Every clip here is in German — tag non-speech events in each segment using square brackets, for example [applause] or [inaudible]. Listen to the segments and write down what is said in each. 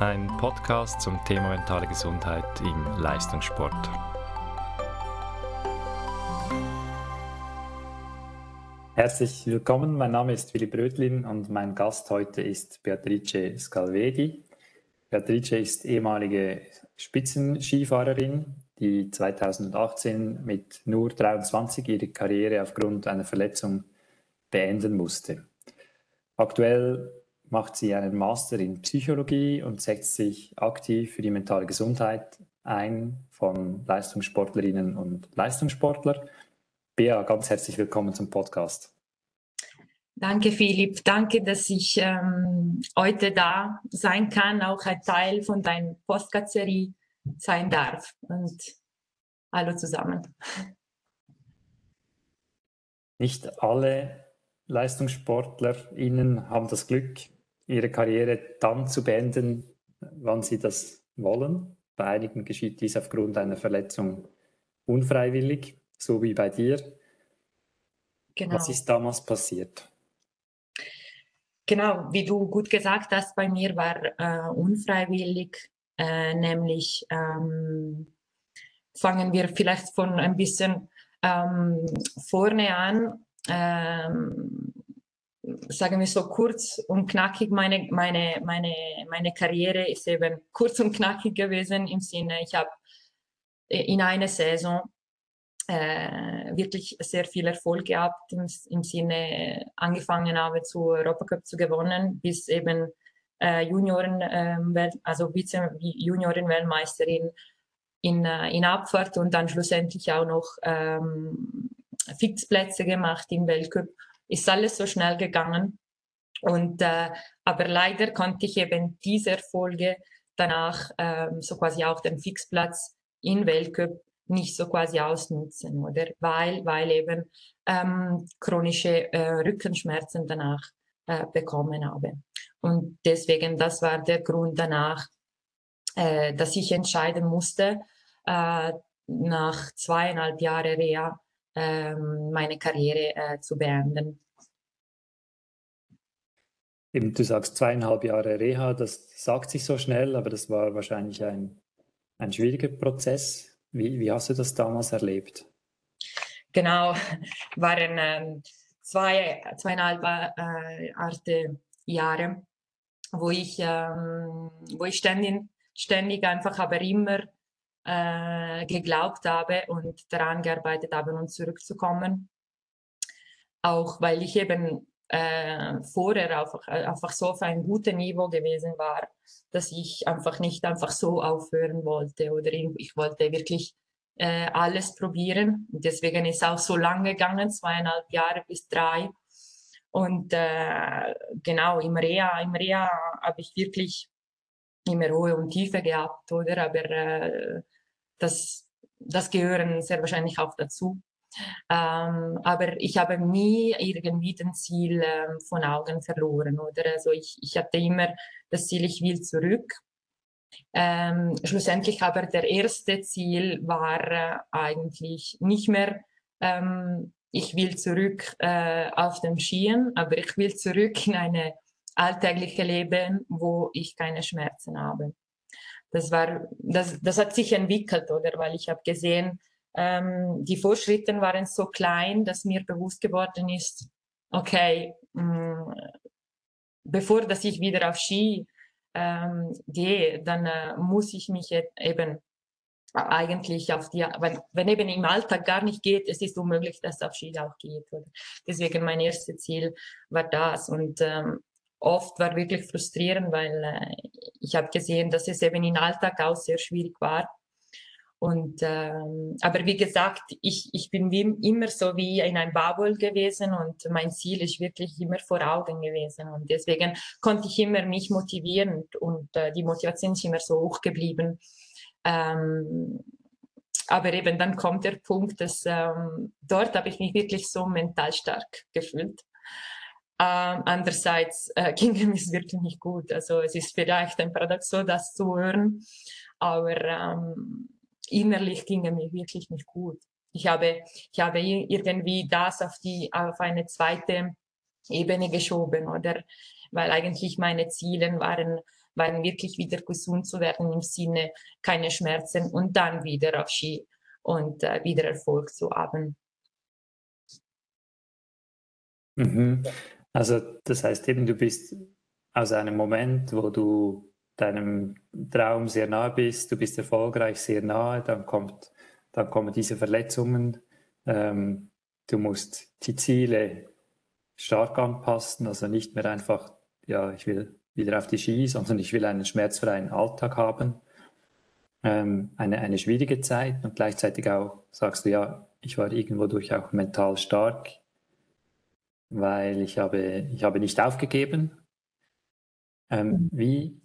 ein Podcast zum Thema mentale Gesundheit im Leistungssport. Herzlich willkommen, mein Name ist Willy Brötlin und mein Gast heute ist Beatrice Scalvedi. Beatrice ist ehemalige Spitzenskifahrerin, die 2018 mit nur 23 ihre Karriere aufgrund einer Verletzung beenden musste. Aktuell macht sie einen Master in Psychologie und setzt sich aktiv für die mentale Gesundheit ein von Leistungssportlerinnen und Leistungssportlern. Bea, ganz herzlich willkommen zum Podcast. Danke, Philipp. Danke, dass ich ähm, heute da sein kann, auch ein Teil von deiner Postcard-Serie sein darf. Und hallo zusammen. Nicht alle LeistungssportlerInnen haben das Glück, ihre Karriere dann zu beenden, wann sie das wollen. Bei einigen geschieht dies aufgrund einer Verletzung unfreiwillig, so wie bei dir. Genau. Was ist damals passiert? Genau, wie du gut gesagt hast, bei mir war äh, unfreiwillig, äh, nämlich ähm, fangen wir vielleicht von ein bisschen ähm, vorne an. Ähm, sagen wir so kurz und knackig, meine, meine, meine, meine Karriere ist eben kurz und knackig gewesen im Sinne, ich habe äh, in einer Saison äh, wirklich sehr viel Erfolg gehabt, im, im Sinne angefangen habe, zu Europacup zu gewonnen, bis eben äh, Junioren, äh, also Vize-Junioren-Weltmeisterin in, äh, in Abfahrt und dann schlussendlich auch noch ähm, Fixplätze gemacht im Weltcup. Ist alles so schnell gegangen. Und, äh, aber leider konnte ich eben diese Erfolge danach ähm, so quasi auch den Fixplatz in Weltcup nicht so quasi ausnutzen, oder? Weil, weil eben ähm, chronische äh, Rückenschmerzen danach äh, bekommen habe. Und deswegen, das war der Grund danach, äh, dass ich entscheiden musste, äh, nach zweieinhalb Jahren Reha meine Karriere äh, zu beenden. Eben, du sagst zweieinhalb Jahre Reha, das sagt sich so schnell, aber das war wahrscheinlich ein, ein schwieriger Prozess. Wie, wie hast du das damals erlebt? Genau, [laughs] waren ähm, zwei, zweieinhalb äh, Arte Jahre, wo ich, ähm, wo ich ständig, ständig einfach aber immer äh, geglaubt habe und daran gearbeitet habe, um zurückzukommen. Auch weil ich eben äh, vorher einfach, einfach so auf einem guten Niveau gewesen war, dass ich einfach nicht einfach so aufhören wollte oder ich wollte wirklich äh, alles probieren. Deswegen ist auch so lange gegangen, zweieinhalb Jahre bis drei. Und äh, genau, im Reha, im Reha habe ich wirklich immer Ruhe und Tiefe gehabt, oder? Aber äh, das, das gehören sehr wahrscheinlich auch dazu. Ähm, aber ich habe nie irgendwie den Ziel ähm, von Augen verloren, oder? Also ich, ich hatte immer das Ziel, ich will zurück. Ähm, schlussendlich aber der erste Ziel war äh, eigentlich nicht mehr, ähm, ich will zurück äh, auf dem Skien, aber ich will zurück in eine alltägliche Leben, wo ich keine Schmerzen habe. Das war, das, das hat sich entwickelt, oder? Weil ich habe gesehen, ähm, die Fortschritte waren so klein, dass mir bewusst geworden ist, okay, mh, mm, bevor dass ich wieder auf Ski ähm, gehe, dann äh, muss ich mich eben eigentlich auf die, wenn, wenn eben im Alltag gar nicht geht, es ist unmöglich, dass auf Ski auch geht. Oder? Deswegen mein erstes Ziel war das und ähm, oft war wirklich frustrierend, weil äh, ich habe gesehen, dass es eben im Alltag auch sehr schwierig war. Und ähm, aber wie gesagt, ich, ich bin wie, immer so wie in einem Bubble gewesen und mein Ziel ist wirklich immer vor Augen gewesen. Und deswegen konnte ich immer mich motivieren und äh, die Motivation ist immer so hoch geblieben. Ähm, aber eben dann kommt der Punkt, dass ähm, dort habe ich mich wirklich so mental stark gefühlt. Ähm, andererseits äh, ging es wirklich nicht gut. Also es ist vielleicht ein Paradox so, das zu hören, aber ähm, innerlich ging es mir wirklich nicht gut. Ich habe, ich habe irgendwie das auf, die, auf eine zweite Ebene geschoben, oder? Weil eigentlich meine Ziele waren, waren wirklich wieder gesund zu werden im Sinne keine Schmerzen und dann wieder auf Ski und äh, wieder Erfolg zu haben. Mhm. Also das heißt eben, du bist aus einem Moment, wo du deinem Traum sehr nahe bist, du bist erfolgreich sehr nahe, dann kommt, dann kommen diese Verletzungen, ähm, du musst die Ziele stark anpassen, also nicht mehr einfach, ja, ich will wieder auf die Ski, sondern ich will einen schmerzfreien Alltag haben. Ähm, eine, eine schwierige Zeit und gleichzeitig auch sagst du, ja, ich war irgendwo durch auch mental stark, weil ich habe, ich habe nicht aufgegeben. Ähm, mhm. wie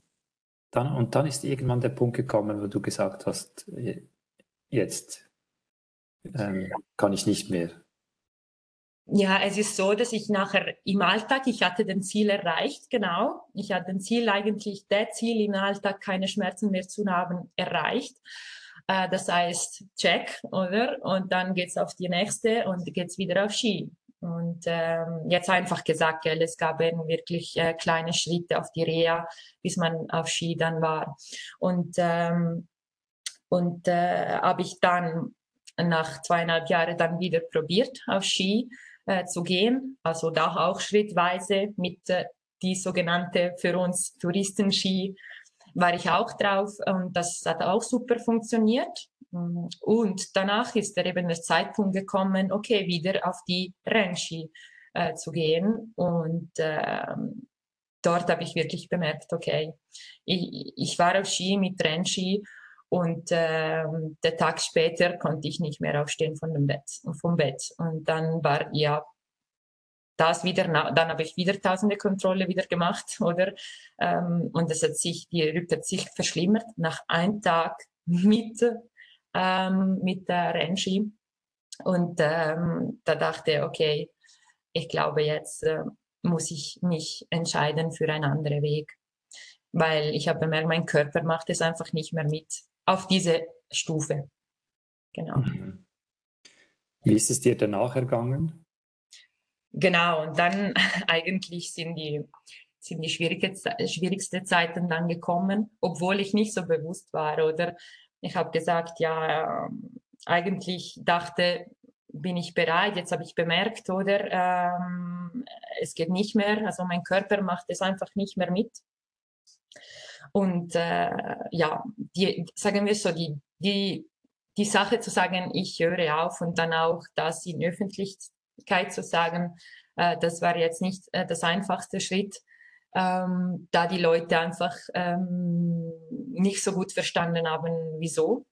dann, und dann ist irgendwann der Punkt gekommen, wo du gesagt hast, jetzt ähm, kann ich nicht mehr. Ja, es ist so, dass ich nachher im Alltag, ich hatte den Ziel erreicht, genau. Ich hatte den Ziel eigentlich, der Ziel im Alltag, keine Schmerzen mehr zu haben, erreicht. Äh, das heißt, check, oder? Und dann geht's auf die nächste und geht's wieder auf Ski. Und ähm, jetzt einfach gesagt, gell, es gab eben wirklich äh, kleine Schritte auf die Reha, bis man auf Ski dann war. Und, ähm, und äh, habe ich dann nach zweieinhalb Jahren dann wieder probiert, auf Ski äh, zu gehen. Also da auch schrittweise mit äh, die sogenannte für uns Touristenski war ich auch drauf und das hat auch super funktioniert. Und danach ist er eben der Zeitpunkt gekommen, okay, wieder auf die Rennski äh, zu gehen. Und äh, dort habe ich wirklich bemerkt, okay, ich, ich war auf Ski mit Rennski und äh, der Tag später konnte ich nicht mehr aufstehen von dem Bett, vom Bett. Und dann war ja das wieder, dann habe ich wieder tausende Kontrolle wieder gemacht, [laughs] oder? Ähm, und es hat sich, die Rück hat sich verschlimmert nach einem Tag mit ähm, mit der Renji. Und ähm, da dachte ich, okay, ich glaube, jetzt äh, muss ich mich entscheiden für einen anderen Weg. Weil ich habe bemerkt, mein Körper macht es einfach nicht mehr mit auf diese Stufe. Genau. Mhm. Wie ist es dir danach ergangen? Genau, und dann [laughs] eigentlich sind die, sind die schwierige, schwierigste Zeiten dann gekommen, obwohl ich nicht so bewusst war oder ich habe gesagt, ja, ähm, eigentlich dachte, bin ich bereit, jetzt habe ich bemerkt, oder ähm, es geht nicht mehr, also mein Körper macht es einfach nicht mehr mit. Und äh, ja, die, sagen wir so, die, die, die Sache zu sagen, ich höre auf und dann auch das in Öffentlichkeit zu sagen, äh, das war jetzt nicht äh, das einfachste Schritt ähm, da die Leute einfach ähm, nicht so gut verstanden haben, wieso.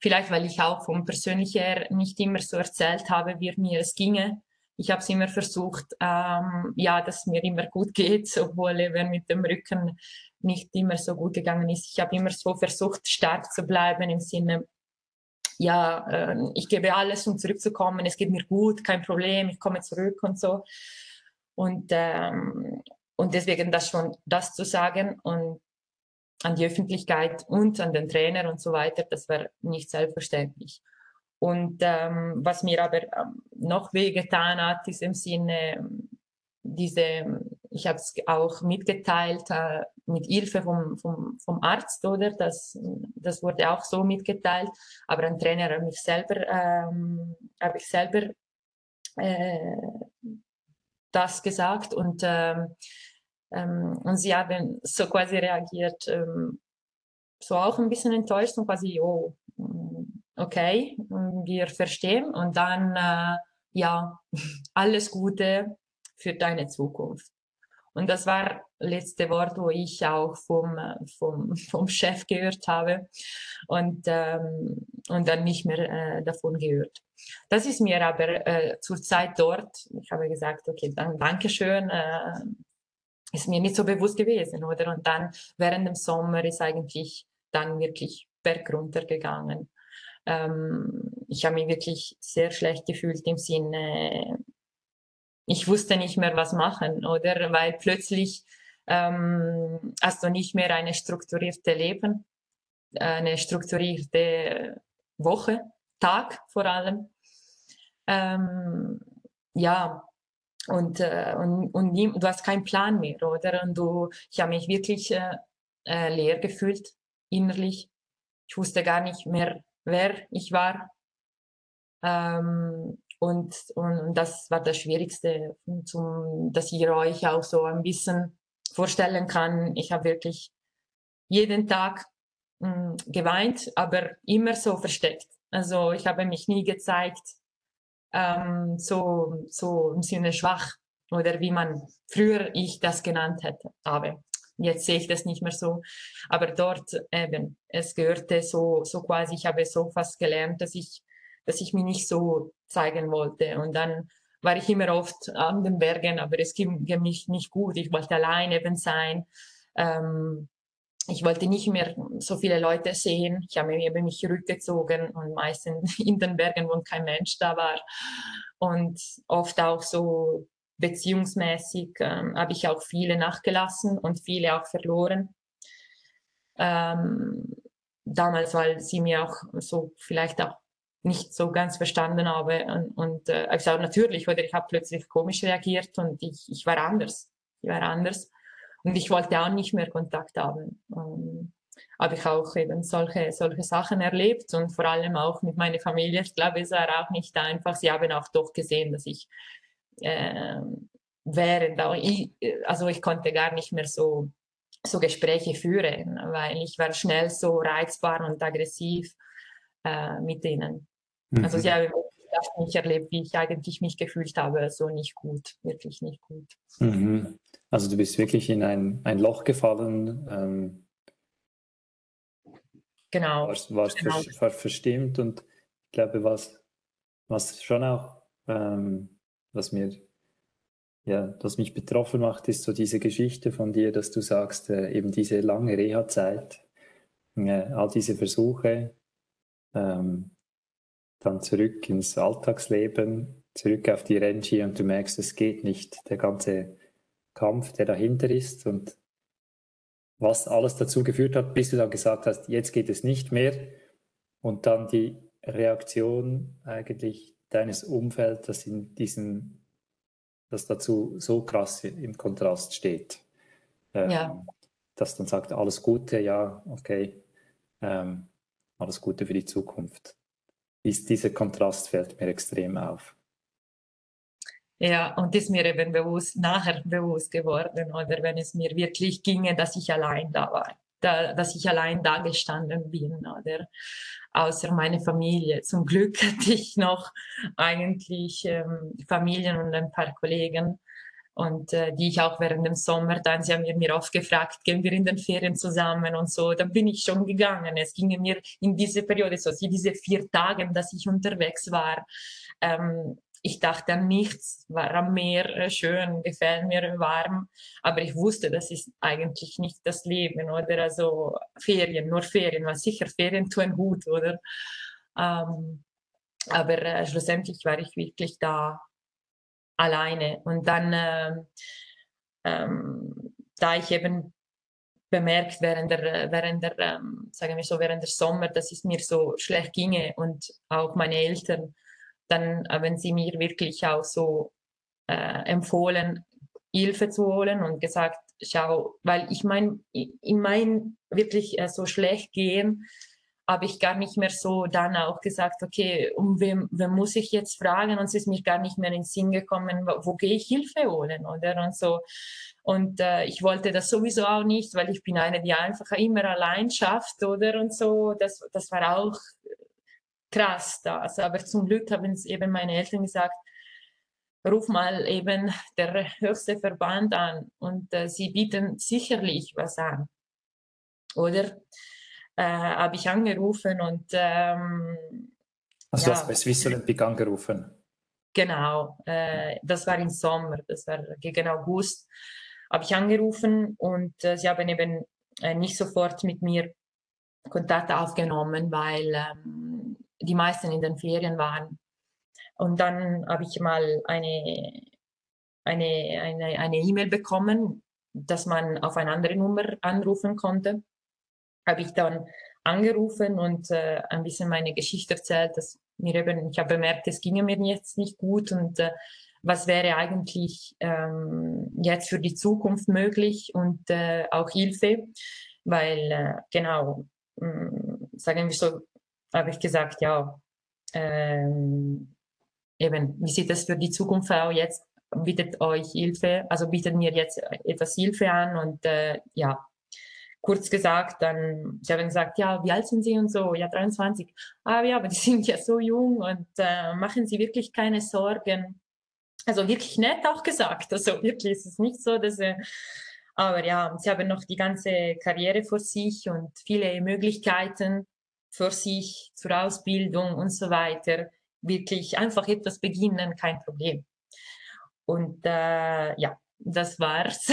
Vielleicht, weil ich auch vom Persönlichen her nicht immer so erzählt habe, wie mir es ginge. Ich habe es immer versucht, ähm, ja, dass mir immer gut geht, [laughs] obwohl eben mit dem Rücken nicht immer so gut gegangen ist. Ich habe immer so versucht, stark zu bleiben im Sinne, ja, äh, ich gebe alles, um zurückzukommen. Es geht mir gut, kein Problem, ich komme zurück und so. Und, ähm, und deswegen das schon, das zu sagen und an die Öffentlichkeit und an den Trainer und so weiter, das war nicht selbstverständlich. Und ähm, was mir aber ähm, noch wehgetan hat, ist im Sinne, diese, ich habe es auch mitgeteilt, äh, mit Hilfe vom, vom, vom Arzt, oder? Das, das wurde auch so mitgeteilt. Aber ein Trainer hat mich selber, ähm, habe ich selber äh, das gesagt und ähm, ähm, und sie haben so quasi reagiert, ähm, so auch ein bisschen enttäuscht und quasi, oh, mm, okay, wir verstehen. Und dann, äh, ja, [laughs] alles Gute für deine Zukunft. Und das war letzte Wort, wo ich auch vom, vom, [laughs] vom Chef gehört habe und, ähm, und dann nicht mehr äh, davon gehört. Das ist mir aber äh, zur Zeit dort, ich habe gesagt, okay, dann Dankeschön, äh, ist mir nicht so bewusst gewesen, oder? Und dann während dem Sommer ist eigentlich dann wirklich bergunter gegangen. Ähm, ich habe mich wirklich sehr schlecht gefühlt im Sinne, ich wusste nicht mehr, was machen, oder? Weil plötzlich ähm, hast du nicht mehr eine strukturierte Leben, eine strukturierte Woche, Tag vor allem. Ähm, ja, und, äh, und, und nie, du hast keinen Plan mehr, oder? Und du, ich habe mich wirklich äh, äh, leer gefühlt, innerlich. Ich wusste gar nicht mehr, wer ich war. Ähm, und, und das war das Schwierigste, zum, dass ich euch auch so ein bisschen vorstellen kann. Ich habe wirklich jeden Tag mh, hm, geweint, aber immer so versteckt. Also ich habe mich nie gezeigt, ähm, so, so im Sinne schwach oder wie man früher ich das genannt hätte, habe. Jetzt sehe ich das nicht mehr so. Aber dort eben, es gehörte so, so quasi, ich habe so fast gelernt, dass ich, dass ich mich nicht so zeigen wollte. Und dann war ich immer oft an den Bergen, aber es ging, mich nicht gut. Ich wollte allein eben sein. Ähm, ich wollte nicht mehr so viele Leute sehen. Ich habe mich mich zurückgezogen und meistens [laughs] in den Bergen, wo kein Mensch da war. Und oft auch so beziehungsmäßig ähm, habe ich auch viele nachgelassen und viele auch verloren. Ähm, damals, weil sie mir auch so vielleicht auch nicht so ganz verstanden habe und, und äh, also natürlich oder ich habe plötzlich komisch reagiert und ich, ich war anders ich war anders und ich wollte auch nicht mehr Kontakt haben. Ähm, habe ich auch eben solche, solche Sachen erlebt und vor allem auch mit meiner Familie. Ich glaube, es war auch nicht einfach. Sie haben auch doch gesehen, dass ich äh, während, also ich konnte gar nicht mehr so, so Gespräche führen, weil ich war schnell so reizbar und aggressiv äh, mit ihnen. Mhm. Also sie haben nicht erlebt, wie ich eigentlich mich gefühlt habe, so nicht gut, wirklich nicht gut. Mhm. Also du bist wirklich in ein, ein Loch gefallen. Ähm, genau. Warst, warst genau. Ver, verstimmt und ich glaube, was, was schon auch, ähm, was mir, ja, was mich betroffen macht, ist so diese Geschichte von dir, dass du sagst, äh, eben diese lange Reha-Zeit, äh, all diese Versuche, ähm, dann zurück ins Alltagsleben, zurück auf die Renji und du merkst, es geht nicht. Der ganze Kampf, der dahinter ist und was alles dazu geführt hat, bis du dann gesagt hast, jetzt geht es nicht mehr und dann die Reaktion eigentlich deines Umfelds, das in diesen, das dazu so krass im Kontrast steht. Ähm, ja. Das dann sagt, alles Gute, ja, okay, ähm, alles Gute für die Zukunft. Dies, dieser Kontrast fällt mir extrem auf. Ja, und ist mir eben bewusst, nachher bewusst geworden, oder wenn es mir wirklich ginge, dass ich allein da war, da, dass ich allein da gestanden bin, oder außer meine Familie. Zum Glück [laughs] hatte ich noch eigentlich ähm, Familien und ein paar Kollegen, und äh, die ich auch während dem Sommer dann, sie haben mir oft gefragt, gehen wir in den Ferien zusammen und so, dann bin ich schon gegangen. Es ging mir in diese Periode, so diese vier Tage, dass ich unterwegs war, ähm, ich dachte an nichts, war am Meer äh, schön, gefällt mir warm, aber ich wusste, das ist eigentlich nicht das Leben, oder? Also Ferien, nur Ferien, weil sicher Ferien tun gut, oder? Ähm, aber äh, schlussendlich war ich wirklich da alleine. Und dann, ähm, ähm, da ich eben bemerkt während der, während der ähm, sagen wir so, während der Sommer, dass es mir so schlecht ginge und auch meine Eltern, dann haben sie mir wirklich auch so äh, empfohlen, Hilfe zu holen und gesagt, schau, weil ich meine, in mein wirklich äh, so schlecht gehen, habe ich gar nicht mehr so dann auch gesagt, okay, um wem, wem muss ich jetzt fragen? Und es ist mir gar nicht mehr in den Sinn gekommen, wo, wo gehe ich Hilfe holen, oder? Und so. Und äh, ich wollte das sowieso auch nicht, weil ich bin eine, die einfach immer allein schafft, oder? Und so, das, das war auch krass das. Aber zum Glück haben es eben meine Eltern gesagt, ruf mal eben der höchste Verband an und äh, sie bieten sicherlich was an. Oder äh, habe ich angerufen und ähm, also ja, du hast bei Swiss Olympic angerufen? Genau, äh, das war im Sommer, das war gegen August, habe ich angerufen und äh, sie haben eben äh, nicht sofort mit mir Kontakt aufgenommen, weil ähm, die meisten in den Ferien waren. Und dann habe ich mal eine eine eine eine E-Mail bekommen, dass man auf eine andere Nummer anrufen konnte. Habe ich dann angerufen und äh, ein bisschen meine Geschichte erzählt, dass mir eben, ich habe bemerkt, es ging mir jetzt nicht gut und äh, was wäre eigentlich ähm, jetzt für die Zukunft möglich und äh, auch Hilfe, weil äh, genau, mh, mm, sagen wir so, habe ich gesagt, ja, ähm, eben, wie sieht das für die Zukunft aus? Jetzt bietet euch Hilfe, also bietet mir jetzt etwas Hilfe an und äh, ja, kurz gesagt, dann, sie haben gesagt, ja, wie alt sind Sie und so, ja, 23. Ah ja, aber die [laughs] sind ja so jung und äh, machen Sie wirklich keine Sorgen. Also wirklich nett auch gesagt, also wirklich ist es nicht so, dass, äh, aber ja, Sie haben noch die ganze Karriere vor sich und viele Möglichkeiten für sich zur Ausbildung und so weiter. Wirklich einfach etwas beginnen, kein Problem. Und äh, ja, das war's.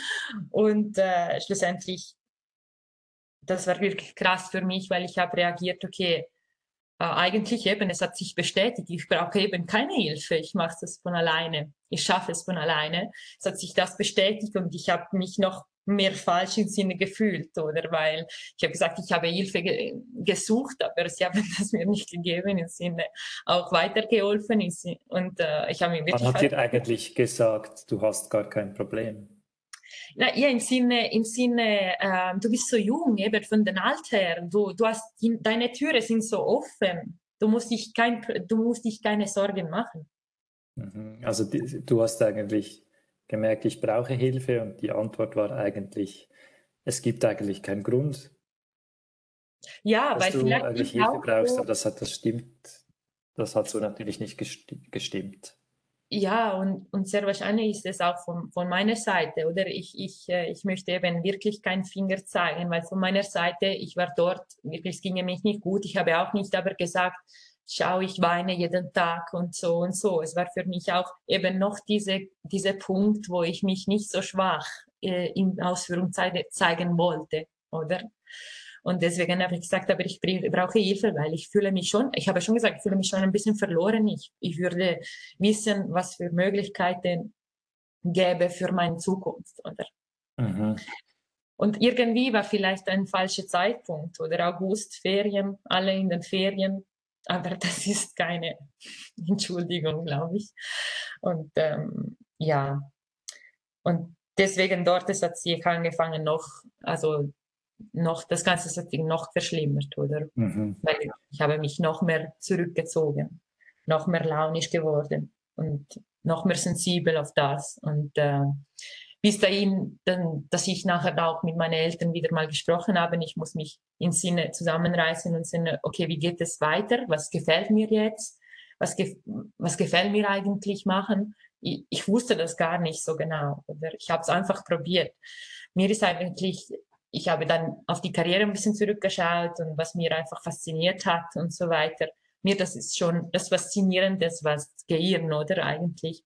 [laughs] und äh, schlussendlich das war wirklich krass für mich, weil ich habe reagiert, okay, äh, eigentlich eben, es hat sich bestätigt, ich brauche eben keine Hilfe, ich mache das von alleine, ich schaffe es von alleine. Es hat sich das bestätigt und ich habe mich noch mehr falsch im Sinne gefühlt, oder? Weil ich habe gesagt, ich habe Hilfe ge gesucht, aber sie haben [laughs] das mir nicht gegeben im Sinne auch weitergeholfen. Und äh, ich habe mir wirklich. Man hat dir eigentlich gesagt, du hast gar kein Problem. Na, ja, im Sinne, im Sinne äh, du bist so jung, eben von den Alter, du, du hast, die, deine Türen sind so offen, du musst dich, kein, du musst dich keine Sorgen machen. Mhm. Also die, du hast eigentlich gemerkt, ich brauche Hilfe und die Antwort war eigentlich, es gibt eigentlich keinen Grund. Ja, dass weil du vielleicht eigentlich Hilfe brauchst, aber das hat das stimmt, das hat so natürlich nicht gestimmt ja, und, und sehr wahrscheinlich ist es auch von, von meiner Seite, oder? Ich, ich, äh, ich möchte eben wirklich keinen Finger zeigen, weil von meiner Seite, ich war dort, wirklich, es ging mir nicht gut. Ich habe auch nicht aber gesagt, schau, ich weine jeden Tag und so und so. Es war für mich auch eben noch diese, dieser Punkt, wo ich mich nicht so schwach äh, in Ausführungszeichen zeigen wollte, oder? Und deswegen habe ich gesagt, aber ich brauche Hilfe, weil ich fühle mich schon, ich habe schon gesagt, ich fühle mich schon ein bisschen verloren. Ich, ich würde wissen, was für Möglichkeiten gäbe für meine Zukunft, oder? Mhm. Und irgendwie war vielleicht ein falscher Zeitpunkt oder August, Ferien, alle in den Ferien. Aber [laughs] das ist keine Entschuldigung, glaube ich. Und ähm, ja, und deswegen dort es hat sich angefangen noch, also noch das ganze Setting noch verschlimmert, oder? Mhm. Weil ich habe mich noch mehr zurückgezogen, noch mehr launisch geworden und noch mehr sensibel auf das. Und äh, bis dahin, dann, dass ich nachher auch mit meinen Eltern wieder mal gesprochen habe, ich muss mich im Sinne zusammenreißen und Sinne, okay, wie geht es weiter? Was gefällt mir jetzt? Was, gef was gefällt mir eigentlich machen? Ich, ich wusste das gar nicht so genau. Oder ich habe es einfach probiert. Mir ist eigentlich ich habe dann auf die Karriere ein bisschen zurückgeschaut und was mir einfach fasziniert hat und so weiter. Mir, das ist schon das Faszinierende, was Gehirn, oder eigentlich?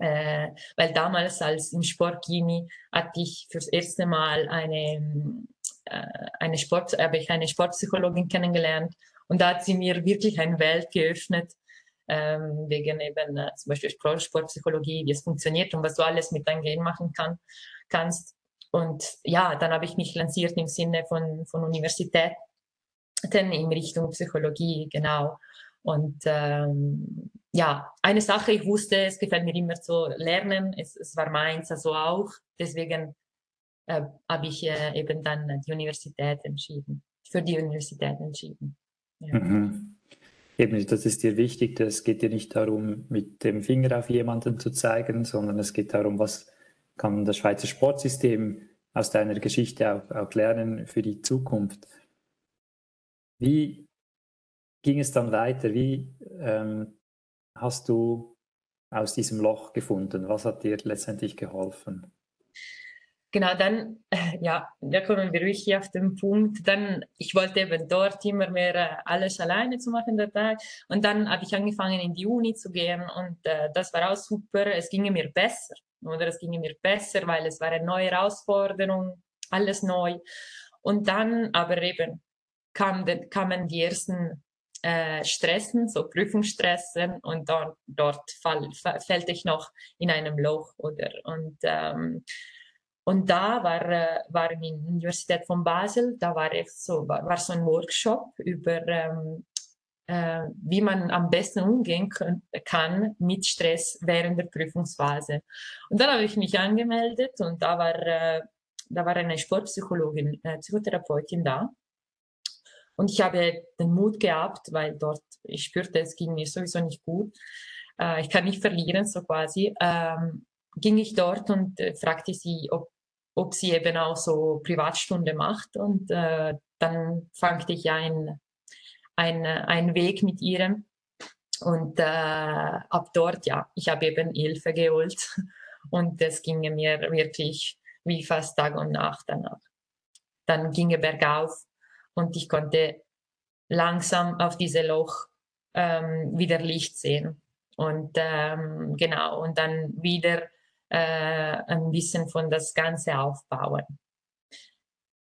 Äh, weil damals als im Sportgini hatte ich fürs erste Mal eine, äh, eine Sport, habe ich eine Sportpsychologin kennengelernt und da hat sie mir wirklich eine Welt geöffnet, ähm, wegen eben äh, zum Beispiel Sportpsychologie, wie es funktioniert und was du alles mit deinem Gehirn machen kann, kannst. Und ja, dann habe ich mich lanciert im Sinne von, von Universitäten in Richtung Psychologie, genau. Und ähm, ja, eine Sache, ich wusste, es gefällt mir immer zu lernen, es, es war meins also auch. Deswegen äh, habe ich äh, eben dann die Universität entschieden, für die Universität entschieden. Ja. Mhm. Eben, das ist dir wichtig, es geht dir nicht darum, mit dem Finger auf jemanden zu zeigen, sondern es geht darum, was kann das Schweizer Sportsystem aus deiner Geschichte auch, auch lernen für die Zukunft. Wie ging es dann weiter? Wie ähm, hast du aus diesem Loch gefunden? Was hat dir letztendlich geholfen? Genau, dann, ja, da kommen wir wirklich auf den Punkt. Dann, ich wollte eben dort immer mehr äh, alles alleine zu machen, der Tag. Und dann habe ich angefangen, in die Uni zu gehen und äh, das war auch super. Es ging mir besser, oder? Es ging mir besser, weil es war eine neue Herausforderung, alles neu. Und dann aber eben kam de, kamen die ersten äh, Stressen, so Prüfungsstressen und dann, dort fall, fällte ich noch in einem Loch, oder? Und ähm, und da war, äh, war in der Universität von Basel, da war, so, war, war so ein Workshop über ähm, äh, wie man am besten umgehen können, kann mit Stress während der Prüfungsphase. Und dann habe ich mich angemeldet und da war, äh, da war eine Sportpsychologin, äh, Psychotherapeutin da. Und ich habe den Mut gehabt, weil dort, ich spürte, es ging mir sowieso nicht gut. Äh, ich kann nicht verlieren, so quasi. Ähm, ging ich dort und äh, fragte sie, ob, ob sie eben auch so Privatstunde macht. Und äh, dann fangte ich ein ein, ein Weg mit ihr. Und äh, ab dort, ja, ich habe eben Hilfe geholt [laughs] und es ging mir wirklich wie fast Tag und Nacht danach. Dann ging es bergauf und ich konnte langsam auf diese Loch ähm, wieder Licht sehen. Und ähm, genau, und dann wieder äh, ein bisschen von das Ganze aufbauen.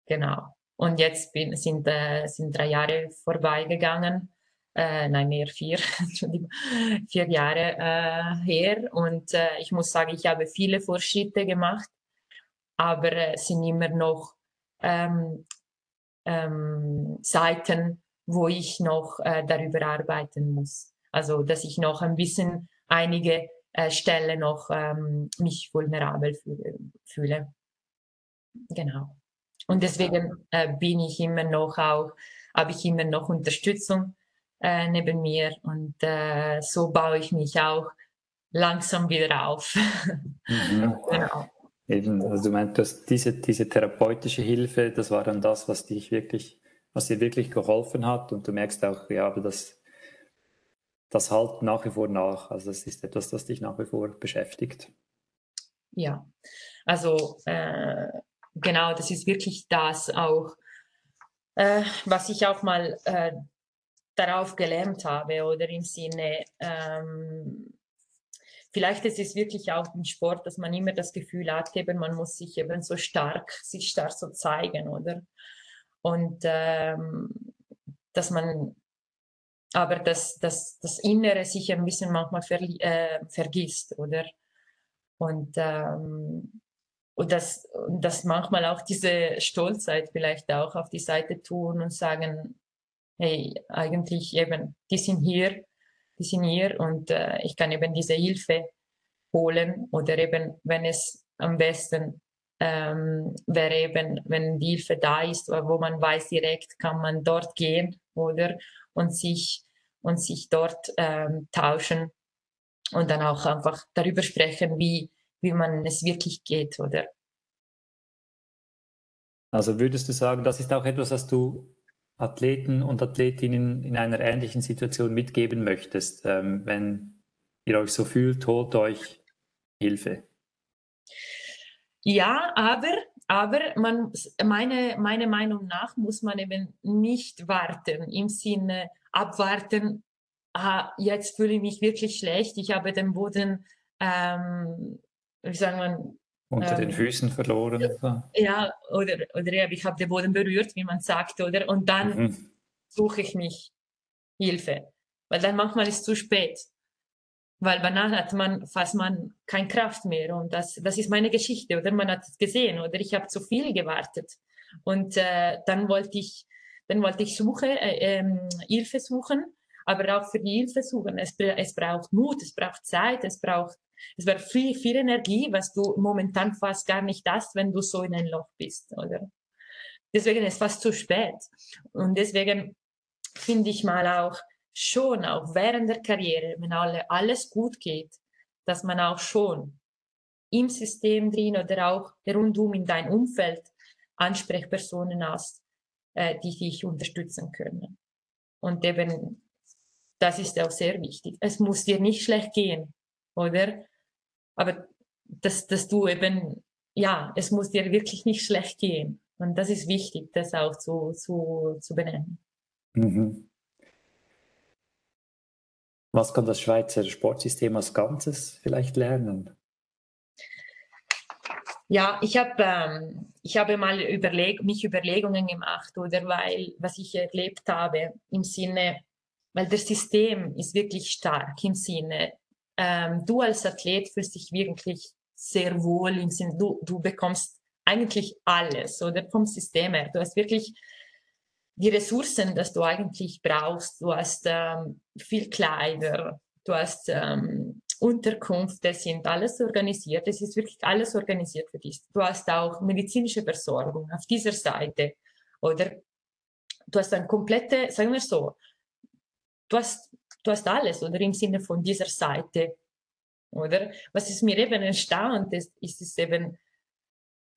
Genau. Und jetzt bin, sind, äh, sind drei Jahre vorbeigegangen. Äh, nein, mehr vier, [laughs] vier Jahre äh, her. Und äh, ich muss sagen, ich habe viele Fortschritte gemacht, aber es äh, sind immer noch ähm, ähm, Seiten, wo ich noch äh, darüber arbeiten muss. Also, dass ich noch ein bisschen einige Stellen noch ähm, mich vulnerabel fühle. Genau. Und deswegen äh, bin ich immer noch auch, habe ich immer noch Unterstützung äh, neben mir und äh, so baue ich mich auch langsam wieder auf. [laughs] Mhm. genau. Eben, also du meintest, diese, diese therapeutische Hilfe, das war dann das, was dich wirklich, was dir wirklich geholfen hat und du merkst auch, ja, aber das, das halt nach wie vor nach. Also das ist etwas, das dich nach wie vor beschäftigt. Ja, also äh, genau, das ist wirklich das auch, äh, was ich auch mal äh, darauf gelernt habe oder im Sinne, ähm, vielleicht ist es wirklich auch im Sport, dass man immer das Gefühl hat, eben man muss sich eben so stark, sich stark so zeigen, oder? Und ähm, dass man aber dass, dass das Innere sich ein bisschen manchmal ver, äh, vergisst, oder? Und ähm, und dass, dass manchmal auch diese Stolzheit vielleicht auch auf die Seite tun und sagen, hey, eigentlich eben, die sind hier, die sind hier und äh, ich kann eben diese Hilfe holen. Oder eben, wenn es am besten ähm, wäre eben, wenn die Hilfe da ist, wo man weiß direkt, kann man dort gehen oder? Und sich und sich dort ähm, tauschen und dann auch einfach darüber sprechen, wie wie man es wirklich geht, oder? Also würdest du sagen, das ist auch etwas, was du Athleten und Athletinnen in einer ähnlichen Situation mitgeben möchtest, ähm, wenn ihr euch so fühlt, holt euch Hilfe. Ja, aber, aber man, meine, meine Meinung nach muss man eben nicht warten, im Sinne abwarten, ah, jetzt fühle ich mich wirklich schlecht, ich habe den Boden ähm, wie sagen wir, unter ähm, den Füßen verloren. Ja, oder, oder ich habe den Boden berührt, wie man sagt, oder? Und dann mhm. suche ich mich Hilfe. Weil dann manchmal ist es zu spät. Weil danach hat man fast man keine Kraft mehr. Und das, das ist meine Geschichte, oder? Man hat es gesehen, oder? Ich habe zu viel gewartet. Und äh, dann wollte ich, dann wollte ich suche, äh, ähm, Hilfe suchen, aber auch für die Hilfe suchen. Es, es braucht Mut, es braucht Zeit, es braucht es wäre viel, viel Energie, was du momentan fast gar nicht hast, wenn du so in ein Loch bist, oder? Deswegen ist es fast zu spät. Und deswegen finde ich mal auch schon, auch während der Karriere, wenn alle, alles gut geht, dass man auch schon im System drin oder auch rundum in dein Umfeld Ansprechpersonen hast, äh, die dich unterstützen können. Und eben, das ist auch sehr wichtig. Es muss dir nicht schlecht gehen oder? Aber dass, dass du eben, ja, es muss dir wirklich nicht schlecht gehen. Und das ist wichtig, das auch zu, zu, zu benennen. Mhm. Was kann das Schweizer Sportsystem als Ganzes vielleicht lernen? Ja, ich habe ähm, ich habe mal überleg mich Überlegungen gemacht oder weil was ich erlebt habe im Sinne, weil das System ist wirklich stark im Sinne ähm, du als Athlet fühlst dich wirklich sehr wohl im Sinne, du, du bekommst eigentlich alles oder vom System her. Du hast wirklich die Ressourcen, dass du eigentlich brauchst. Du hast ähm, viel Kleider, du hast ähm, Unterkunft, das sind alles organisiert. Es ist wirklich alles organisiert für dich. Du hast auch medizinische Versorgung auf dieser Seite. Oder du hast eine komplette, sagen wir so, du hast, du hast alles, oder im Sinne von dieser Seite. Oder was ist mir eben erstaunt, ist, ist es eben,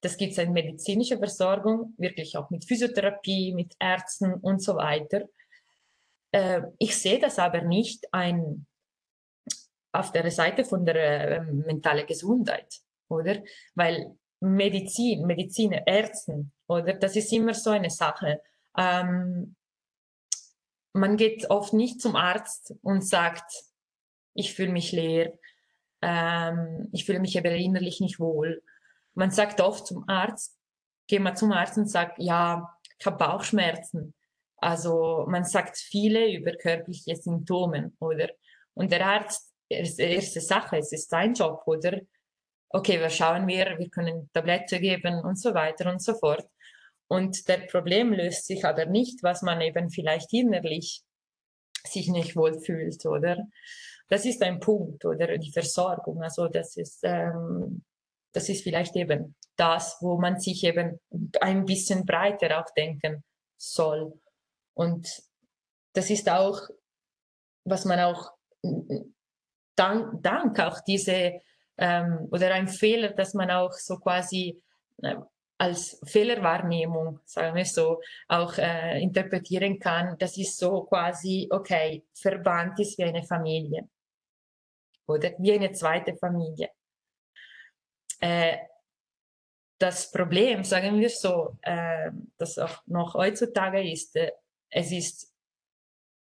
das gibt es eine medizinische Versorgung, wirklich auch mit Physiotherapie, mit Ärzten und so weiter. Äh, ich sehe das aber nicht ein, auf der Seite von der äh, mentalen Gesundheit, oder? Weil Medizin, Mediziner, Ärzten, oder? Das ist immer so eine Sache. Ähm, man geht oft nicht zum Arzt und sagt, ich fühle mich leer, ähm, ich fühle mich aber innerlich nicht wohl. Man sagt oft zum Arzt, geht man zum Arzt und sagt, ja, ich habe Bauchschmerzen. Also man sagt viele über körperliche Symptome, oder? Und der Arzt, erste Sache, es ist sein Job, oder? Okay, wir schauen wir, wir können Tablette geben und so weiter und so fort. Und der Problem löst sich aber nicht, was man eben vielleicht innerlich sich nicht wohl fühlt, oder? Das ist ein Punkt, oder die Versorgung. Also das ist, ähm, das ist vielleicht eben das, wo man sich eben ein bisschen breiter auch denken soll. Und das ist auch, was man auch dank, dank auch diese, ähm, oder ein Fehler, dass man auch so quasi äh, als Fehlerwahrnehmung, sagen wir so, auch äh, interpretieren kann. Das ist so quasi, okay, Verband ist wie eine Familie oder wie eine zweite Familie. Äh, das Problem, sagen wir so, äh, das auch noch heutzutage ist, äh, es ist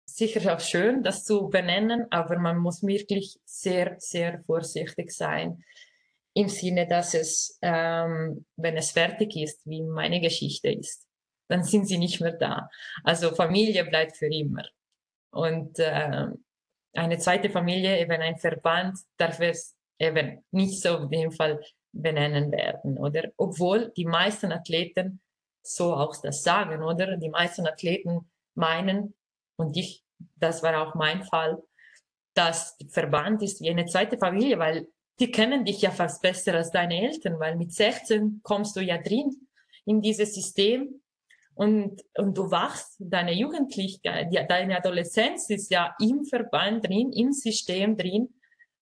sicher auch schön, das zu benennen, aber man muss wirklich sehr, sehr vorsichtig sein im Sinne, dass es, ähm, wenn es fertig ist, wie meine Geschichte ist, dann sind sie nicht mehr da. Also Familie bleibt für immer. Und äh, eine zweite Familie, eben ein Verband, darf es eben nicht so in dem Fall benennen werden, oder? Obwohl die meisten Athleten so auch das sagen, oder? Die meisten Athleten meinen, und ich, das war auch mein Fall, dass Verband ist wie eine zweite Familie, weil die kennen dich ja fast besser als deine Eltern, weil mit 16 kommst du ja drin in dieses System und, und du wachst, deine Jugendlichkeit, ja, deine Adoleszenz ist ja im Verband drin, im System drin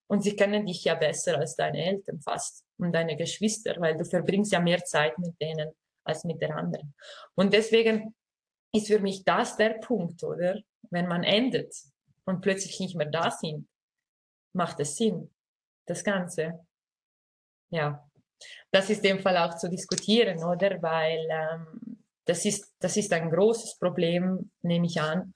und sie kennen dich ja besser als deine Eltern fast und deine Geschwister, weil du verbringst ja mehr Zeit mit denen als mit den anderen. Und deswegen ist für mich das der Punkt, oder? Wenn man endet und plötzlich nicht mehr da sind, macht es Sinn das Ganze. Ja, das ist dem Fall auch zu diskutieren, oder? Weil ähm, das, ist, das ist ein großes Problem, nehme ich an.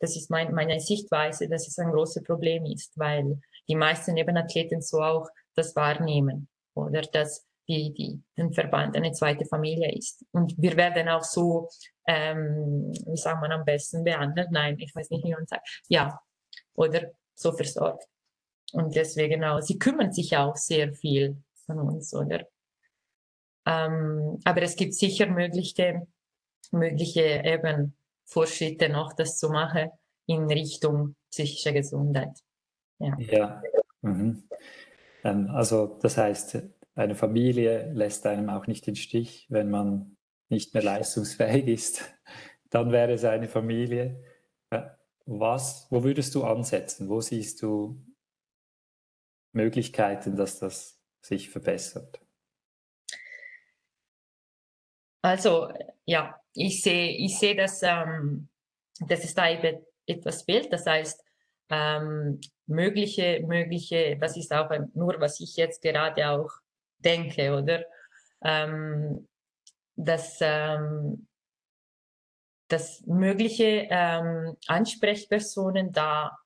Das ist mein, meine Sichtweise, dass es ein großes Problem ist, weil die meisten Nebenathleten so auch das wahrnehmen oder dass die, die, den Verband eine zweite Familie ist. Und wir werden auch so, ähm, wie sagt man am besten, behandelt. Nein, ich weiß nicht, wie man sagt. Ja, oder so versorgt. Und deswegen auch, sie kümmern sich auch sehr viel von uns, oder? Ähm, aber es gibt sicher mögliche, mögliche eben Fortschritte noch, das zu machen in Richtung psychische Gesundheit. Ja. ja. Mhm. Ähm, also das heißt, eine Familie lässt einem auch nicht den Stich, wenn man nicht mehr leistungsfähig ist. [laughs] Dann wäre es eine Familie. Äh, was, wo würdest du ansetzen? Wo siehst du Möglichkeiten, dass das sich verbessert? Also ja, ich sehe, ich sehe, dass, ähm, dass es da eben etwas fehlt. Das heißt, ähm, mögliche, mögliche, das ist auch nur, was ich jetzt gerade auch denke, oder? Ähm, dass, ähm, dass mögliche ähm, Ansprechpersonen da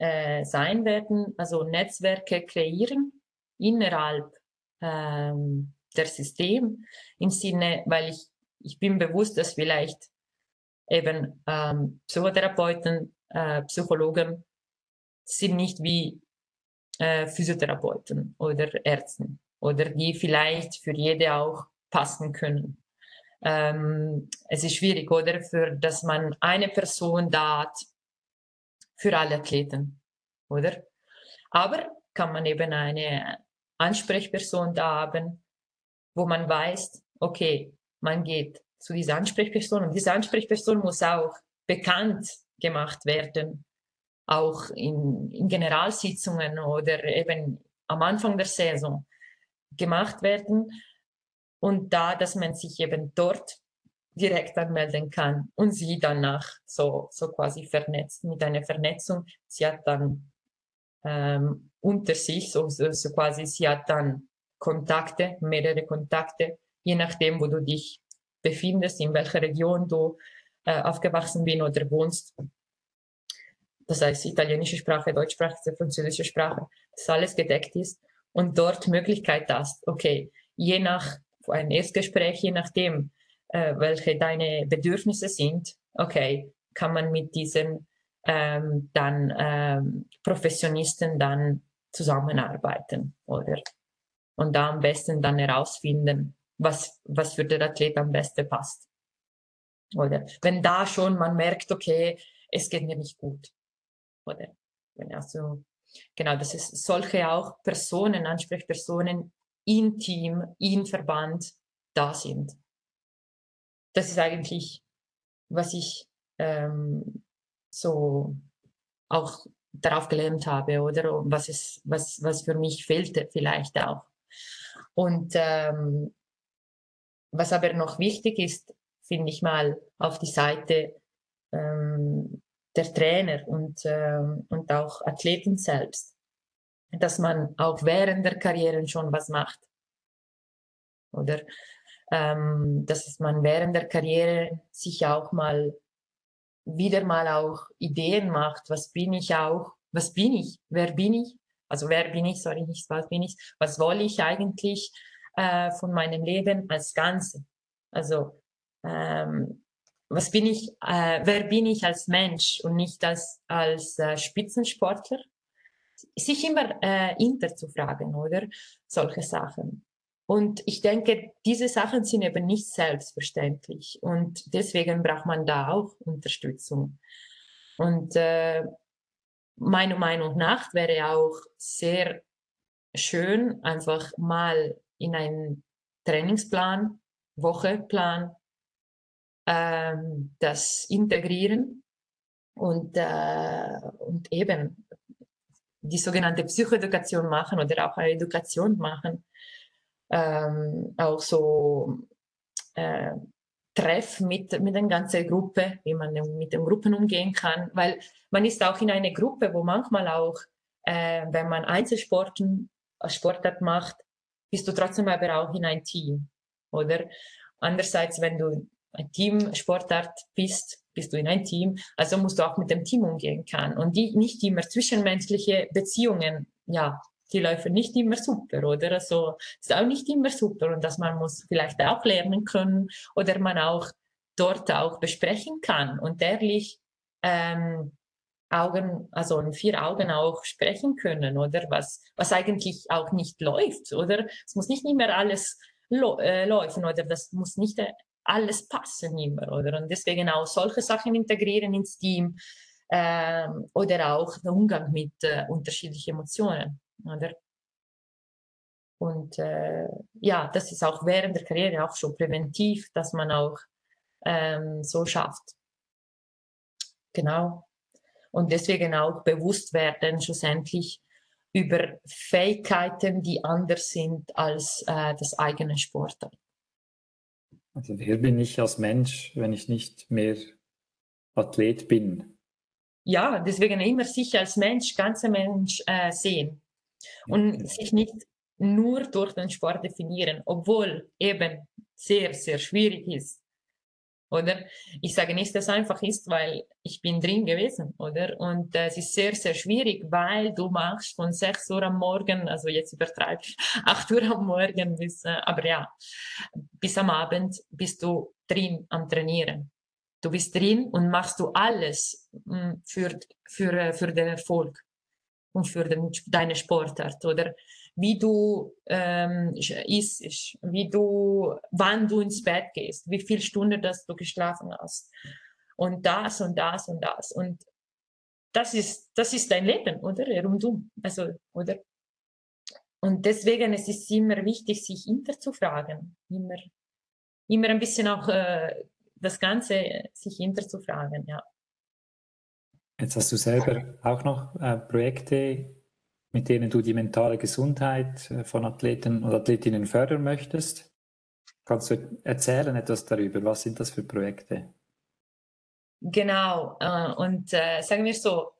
äh, sein werden, also Netzwerke kreieren innerhalb ähm, der System im Sinne, weil ich, ich bin bewusst, dass vielleicht eben ähm, Psychotherapeuten, äh, Psychologen sind nicht wie äh, Physiotherapeuten oder Ärzten oder die vielleicht für jede auch passen können. ähm, es ist schwierig, oder? Für, dass man eine Person da hat für alle Athleten, oder? Aber kann man eben eine Ansprechperson da haben, wo man weiß, okay, man geht zu dieser Ansprechperson und diese Ansprechperson muss auch bekannt gemacht werden, auch in, in Generalsitzungen oder eben am Anfang der Saison gemacht werden und da, dass man sich eben dort direkt anmelden kann und sie danach so, so quasi vernetzt mit einer Vernetzung. Sie hat dann ähm, unter sich, so, so, so quasi, sie hat dann Kontakte, mehrere Kontakte, je nachdem, wo du dich befindest, in welcher Region du äh, aufgewachsen bist oder wohnst. Das heißt, italienische Sprache, deutschsprachige, französische Sprache, dass alles gedeckt ist und dort Möglichkeit hast, okay, je nach ein Erstgespräch, je nachdem, äh, welche deine Bedürfnisse sind, okay, kann man mit diesen ähm, dann ähm, Professionisten dann zusammenarbeiten, oder? Und da am besten dann herausfinden, was, was für den Athlet am besten passt. Oder wenn da schon man merkt, okay, es geht mir nicht gut. Oder wenn also, genau, das ist solche auch Personen, Ansprechpersonen im Team, im Verband da sind. Das ist eigentlich, was ich ähm, so auch darauf gelernt habe oder was ist, was, was für mich fehlte vielleicht auch. Und ähm, was aber noch wichtig ist, finde ich mal auf die Seite ähm, der Trainer und, ähm, und auch Athleten selbst, dass man auch während der Karriere schon was macht. Oder ähm, dass man während der Karriere sich auch mal wieder mal auch Ideen macht, was bin ich auch, was bin ich, wer bin ich, also wer bin ich, sorry, nicht was bin ich, was will ich eigentlich äh, von meinem Leben als Ganze. Also ähm, was bin ich, äh, wer bin ich als Mensch und nicht als, als äh, Spitzensportler? Sich immer äh, inter zu fragen, oder? Solche Sachen. Und ich denke, diese Sachen sind eben nicht selbstverständlich. Und deswegen braucht man da auch Unterstützung. Und äh, meiner Meinung nach wäre auch sehr schön, einfach mal in einen Trainingsplan, Wocheplan, ähm, das integrieren und, äh, und eben die sogenannte Psychoedukation machen oder auch eine Education machen ähm, auch so äh, Treff mit, mit der ganzen Gruppe, wie man mit den Gruppen umgehen kann, weil man ist auch in einer Gruppe, wo manchmal auch, äh, wenn man Einzelsporten, Sportart macht, bist du trotzdem aber auch in ein Team, oder? Andererseits, wenn du ein Team-Sportart bist, bist du in ein Team, also musst du auch mit dem Team umgehen können. Und die nicht immer zwischenmenschliche Beziehungen, ja, die laufen nicht immer super, oder? Also ist auch nicht immer super und dass man muss vielleicht auch lernen können oder man auch dort auch besprechen kann und ehrlich ähm, Augen, also in vier Augen auch sprechen können, oder? Was, was eigentlich auch nicht läuft, oder? Es muss nicht immer alles äh, laufen, oder? Das muss nicht äh, alles passen immer, oder? Und deswegen auch solche Sachen integrieren ins Team ähm, oder auch der Umgang mit äh, unterschiedlichen Emotionen. Oder? Und äh, ja, das ist auch während der Karriere auch schon präventiv, dass man auch ähm, so schafft. Genau. Und deswegen auch bewusst werden, schlussendlich über Fähigkeiten, die anders sind als äh, das eigene Sportart. Also wer bin ich als Mensch, wenn ich nicht mehr Athlet bin? Ja, deswegen immer sich als Mensch, ganzer Mensch äh, sehen und sich nicht nur durch den Sport definieren, obwohl eben sehr, sehr schwierig ist. Oder ich sage nicht, dass es einfach ist, weil ich bin drin gewesen, oder? Und äh, es ist sehr, sehr schwierig, weil du machst von 6 Uhr am Morgen, also jetzt übertreibe ich, [laughs] 8 Uhr am Morgen bis, äh, aber ja, bis am Abend bist du drin am Trainieren. Du bist drin und machst du alles mh, mm, für, für, äh, für den Erfolg und für den, deine Sportart, oder? wie du ähm, isst, wie du, wann du ins Bett gehst, wie viele Stunden dass du geschlafen hast. Und das und das und das. Und das ist das ist dein Leben, oder? Rundum, also oder? Und deswegen es ist immer wichtig, sich hinterzufragen, immer immer ein bisschen auch äh, das Ganze sich hinterzufragen, ja. Jetzt hast du selber auch noch äh, Projekte, mit denen du die mentale Gesundheit äh, von Athleten und Athletinnen fördern möchtest. Kannst du erzählen etwas darüber? Was sind das für Projekte? Genau. Äh, und äh, sagen wir so,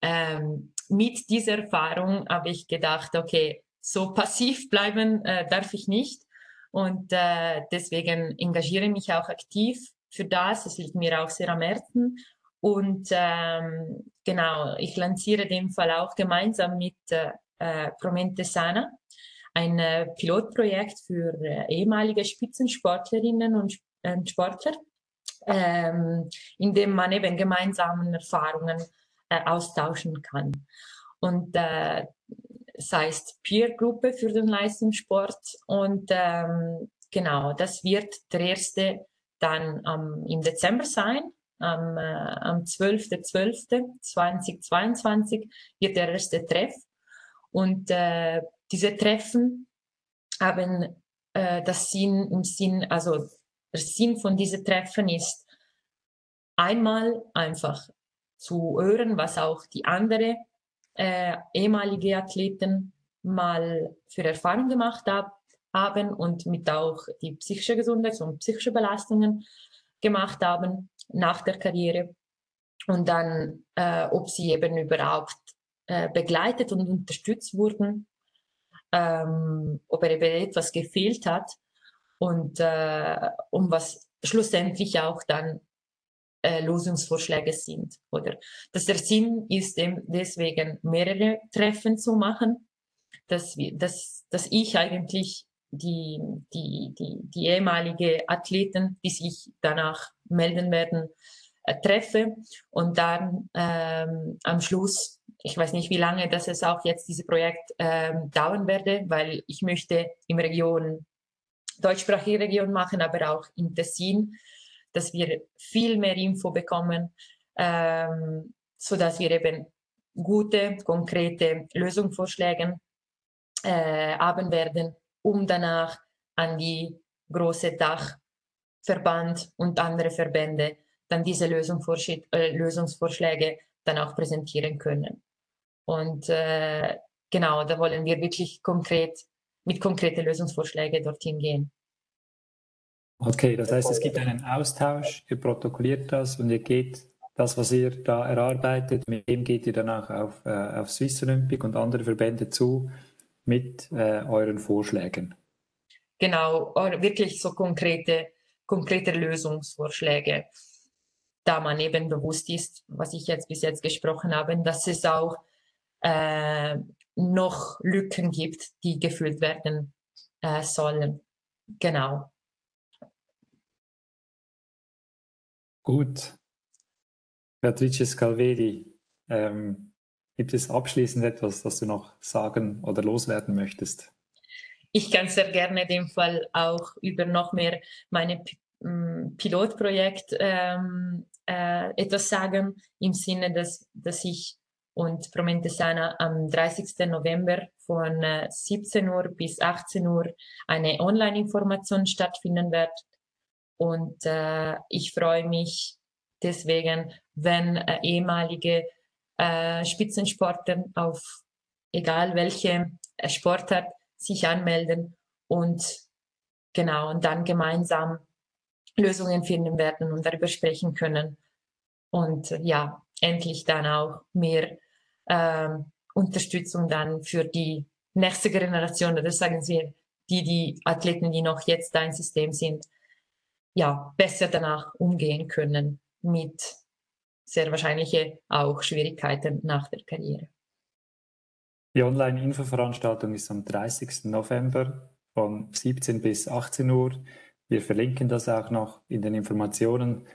ähm, mit dieser Erfahrung habe ich gedacht, okay, so [laughs] passiv bleiben äh, darf ich nicht. Und äh, deswegen engagiere ich mich auch aktiv für das. Es liegt mir auch sehr am Herzen. Und ähm, genau, ich lanciere dem Fall auch gemeinsam mit äh, Promente Sana ein äh, Pilotprojekt für äh, ehemalige Spitzensportlerinnen und äh, Sportler, ähm, in dem man eben gemeinsame Erfahrungen äh, austauschen kann. Und äh, es heißt Peer-Gruppe für den Leistungssport und ähm, genau, das wird der erste dann ähm, im Dezember sein am, äh, am 12.12.2022 wird der erste Treff. Und äh, diese Treffen haben äh, das Sinn im Sinn, also der Sinn von diesen Treffen ist einmal einfach zu hören, was auch die anderen äh, ehemalige Athleten mal für Erfahrungen gemacht hab, haben und mit auch die psychische Gesundheit und psychische Belastungen gemacht haben nach der Karriere und dann, äh, ob sie eben überhaupt äh, begleitet und unterstützt wurden, ähm, ob er eben etwas gefehlt hat und äh, um was schlussendlich auch dann äh, Lösungsvorschläge sind. Oder dass der Sinn ist, deswegen mehrere Treffen zu machen, dass, wir, dass, dass ich eigentlich die, die, die, die ehemalige Athleten, die sich danach melden werden, äh, treffe und dann ähm, am Schluss, ich weiß nicht, wie lange das es auch jetzt dieses Projekt ähm, dauern werde, weil ich möchte im Region, deutschsprachige Region machen, aber auch in Tessin, dass wir viel mehr Info bekommen, ähm, so dass wir eben gute, konkrete Lösungsvorschläge äh, haben werden um danach an die große Dachverband und andere Verbände dann diese äh, Lösungsvorschläge dann auch präsentieren können. Und äh, genau, da wollen wir wirklich konkret mit konkreten Lösungsvorschlägen dorthin gehen. Okay, das heißt, es gibt einen Austausch, ihr protokolliert das und ihr geht das, was ihr da erarbeitet, mit dem geht ihr danach auf, äh, auf Swiss Olympic und andere Verbände zu mit äh, euren Vorschlägen. Genau, wirklich so konkrete, konkrete Lösungsvorschläge, da man eben bewusst ist, was ich jetzt bis jetzt gesprochen habe, dass es auch äh, noch Lücken gibt, die gefüllt werden äh, sollen. Genau. Gut. Beatrice Scalvedi, ähm, Gibt es abschließend etwas, das du noch sagen oder loswerden möchtest? Ich kann sehr gerne dem Fall auch über noch mehr meine Pilotprojekt ähm, äh, etwas sagen, im Sinne, dass, dass ich und Promente Sana am 30. November von äh, 17 Uhr bis 18 Uhr eine Online-Information stattfinden wird. Und äh, ich freue mich deswegen, wenn äh, ehemalige äh, Spitzensportler auf egal welche äh, Sportart sich anmelden und genau und dann gemeinsam Lösungen finden werden und darüber sprechen können. Und äh, ja endlich dann auch mehr äh, Unterstützung dann für die nächste Generation oder sagen Sie die die Athleten die noch jetzt da im System sind ja besser danach umgehen können mit sehr wahrscheinliche auch Schwierigkeiten nach der Karriere. Die Online-Infoveranstaltung ist am 30. November von 17 bis 18 Uhr. Wir verlinken das auch noch in den Informationen.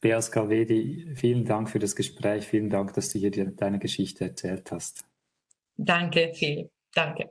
Beas Galvedi, vielen Dank für das Gespräch. Vielen Dank, dass du hier deine Geschichte erzählt hast. Danke, viel. Danke.